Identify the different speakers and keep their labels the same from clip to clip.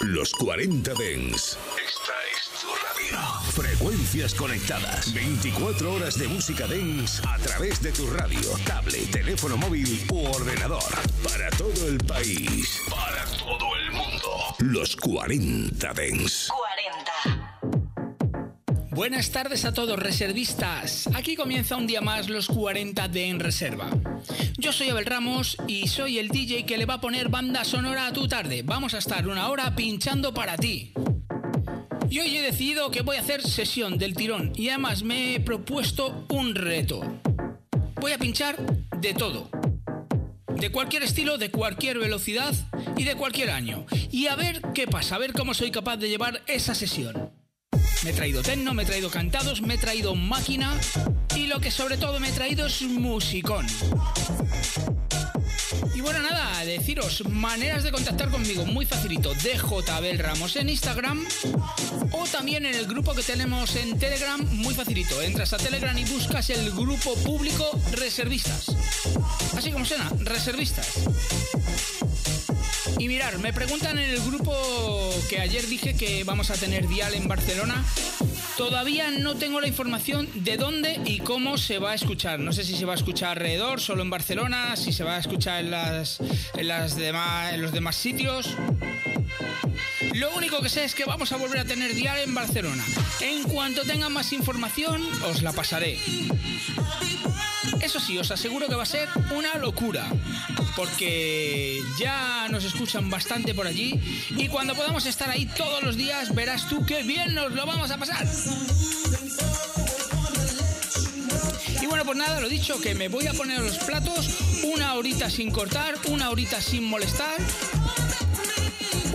Speaker 1: Los 40 Dens. Esta es tu radio. Frecuencias conectadas. 24 horas de música Dens a través de tu radio, tablet, teléfono móvil u ordenador. Para todo el país. Para todo el mundo. Los 40 Dens.
Speaker 2: 40.
Speaker 3: Buenas tardes a todos reservistas. Aquí comienza un día más los 40 de En Reserva. Yo soy Abel Ramos y soy el DJ que le va a poner banda sonora a tu tarde. Vamos a estar una hora pinchando para ti. Y hoy he decidido que voy a hacer sesión del tirón y además me he propuesto un reto. Voy a pinchar de todo. De cualquier estilo, de cualquier velocidad y de cualquier año. Y a ver qué pasa, a ver cómo soy capaz de llevar esa sesión. Me he traído techno, me he traído cantados, me he traído máquina y lo que sobre todo me he traído es musicón. Y bueno, nada, deciros maneras de contactar conmigo, muy facilito, DJ Ramos en Instagram o también en el grupo que tenemos en Telegram, muy facilito. Entras a Telegram y buscas el grupo público Reservistas. Así como suena, Reservistas. Y mirar, me preguntan en el grupo que ayer dije que vamos a tener Dial en Barcelona. Todavía no tengo la información de dónde y cómo se va a escuchar. No sé si se va a escuchar alrededor, solo en Barcelona, si se va a escuchar en, las, en, las demás, en los demás sitios. Lo único que sé es que vamos a volver a tener Dial en Barcelona. En cuanto tenga más información, os la pasaré. Eso sí, os aseguro que va a ser una locura, porque ya nos escuchan bastante por allí y cuando podamos estar ahí todos los días verás tú qué bien nos lo vamos a pasar. Y bueno, pues nada, lo dicho, que me voy a poner los platos una horita sin cortar, una horita sin molestar,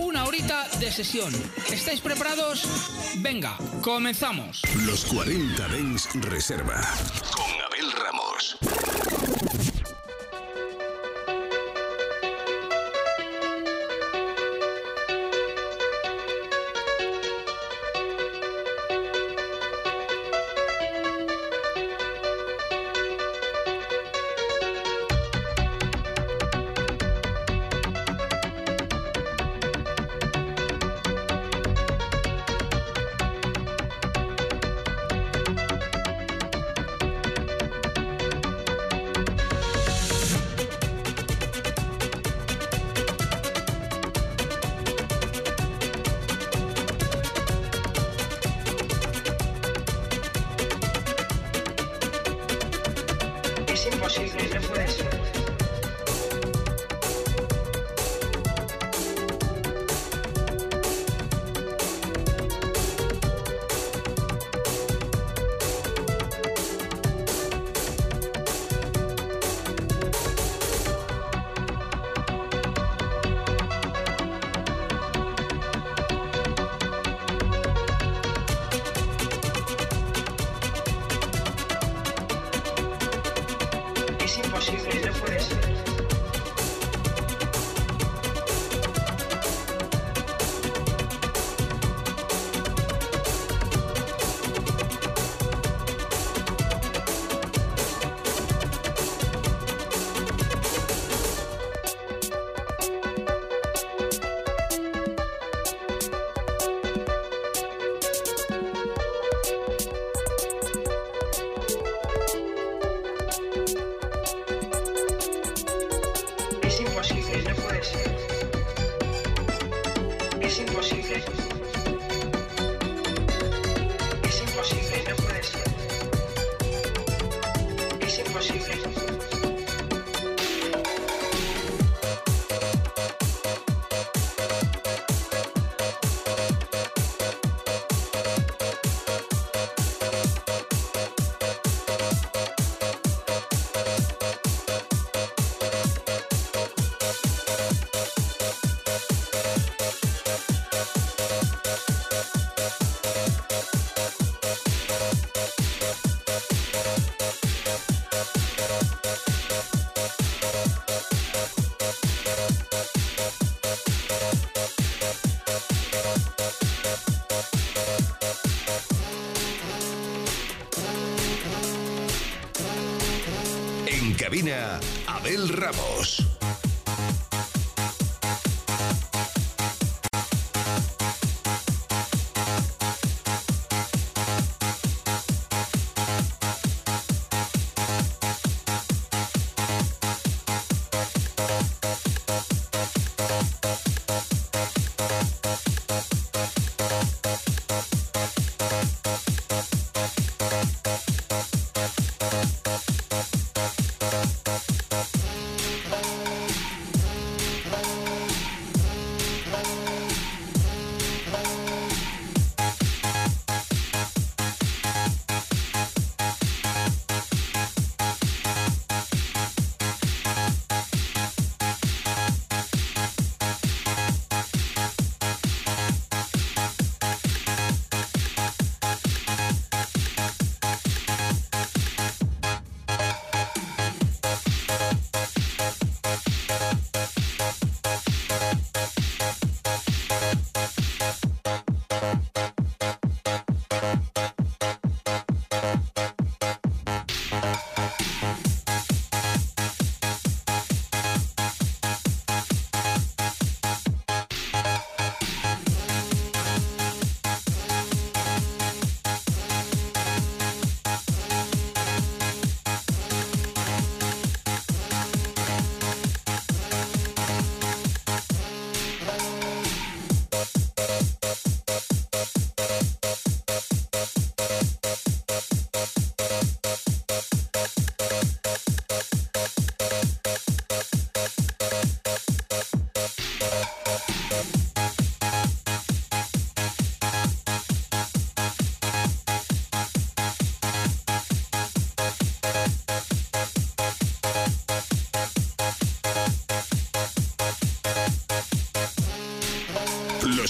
Speaker 3: una horita de sesión. ¿Estáis preparados? Venga, comenzamos.
Speaker 1: Los 40 Dens Reserva.
Speaker 2: Cabina, Abel Ramos.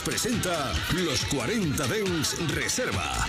Speaker 4: Presenta Los 40 Dens Reserva.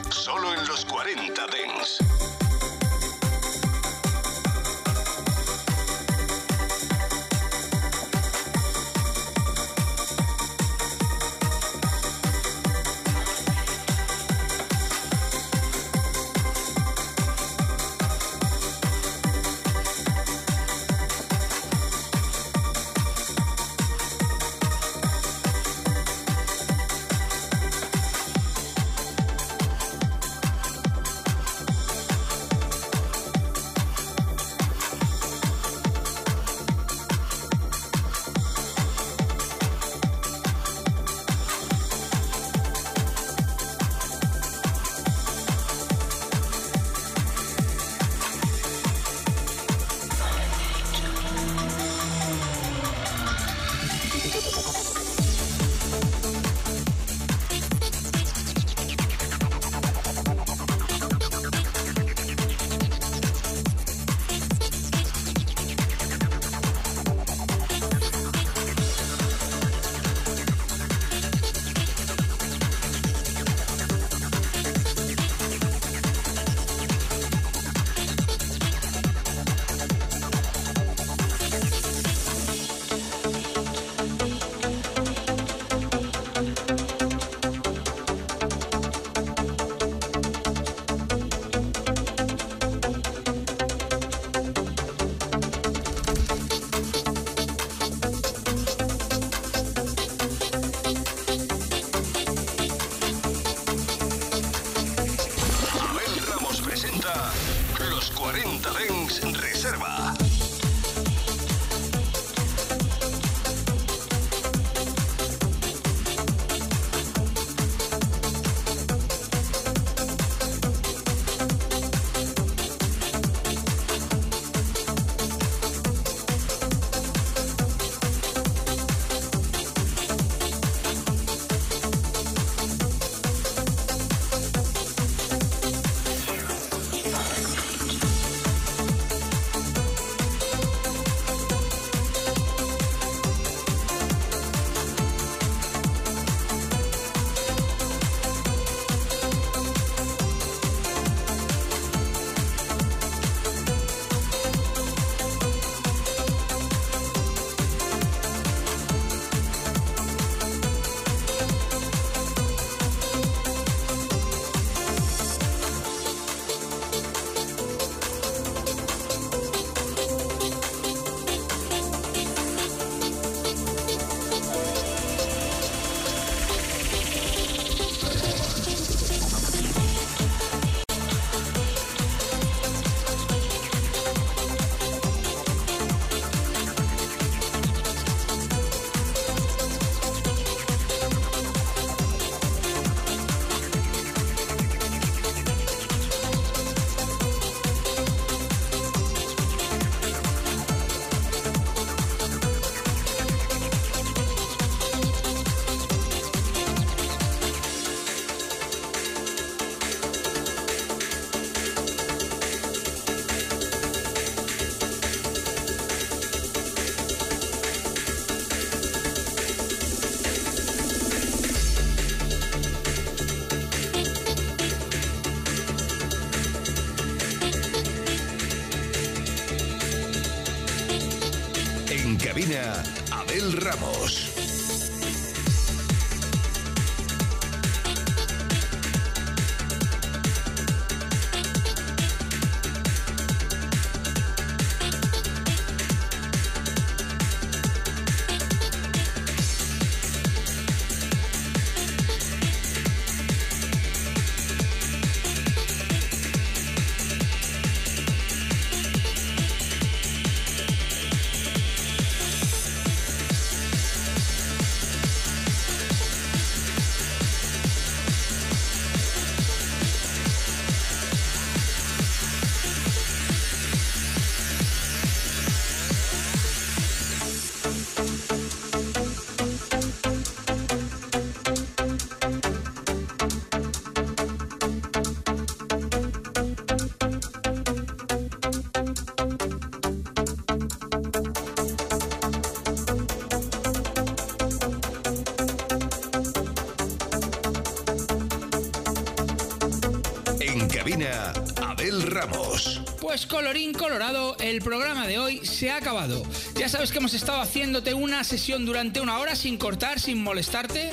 Speaker 3: Pues colorín colorado, el programa de hoy se ha acabado. Ya sabes que hemos estado haciéndote una sesión durante una hora sin cortar, sin molestarte.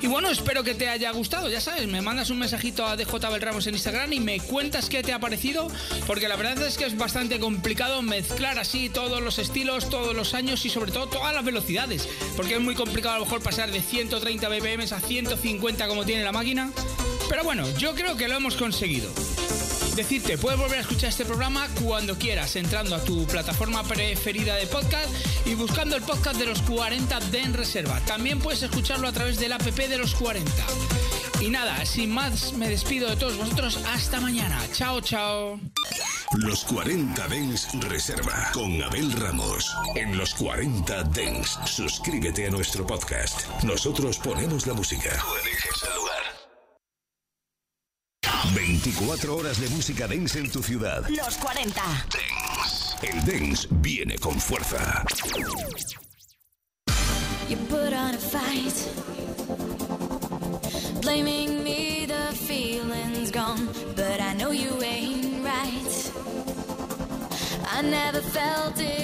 Speaker 3: Y bueno, espero que te haya gustado, ya sabes, me mandas un mensajito a DJ Ramos en Instagram y me cuentas qué te ha parecido, porque la verdad es que es bastante complicado mezclar así todos los estilos, todos los años y sobre todo todas las velocidades, porque es muy complicado a lo mejor pasar de 130 BPM a 150 como tiene la máquina. Pero bueno, yo creo que lo hemos conseguido. Decirte, puedes volver a escuchar este programa cuando quieras, entrando a tu plataforma preferida de podcast y buscando el podcast de los 40 de En Reserva. También puedes escucharlo a través del app de los 40. Y nada, sin más, me despido de todos vosotros. Hasta mañana. Chao, chao.
Speaker 2: Los 40 Dens Reserva con Abel Ramos. En los 40 Dens, suscríbete a nuestro podcast. Nosotros ponemos la música. Tú eliges el lugar. 24 horas de música dance en tu ciudad.
Speaker 5: Los 40.
Speaker 2: Dance. El dance viene con fuerza.
Speaker 6: You put on a fight. Blaming me, the feeling's gone. But I know you ain't right. I never felt it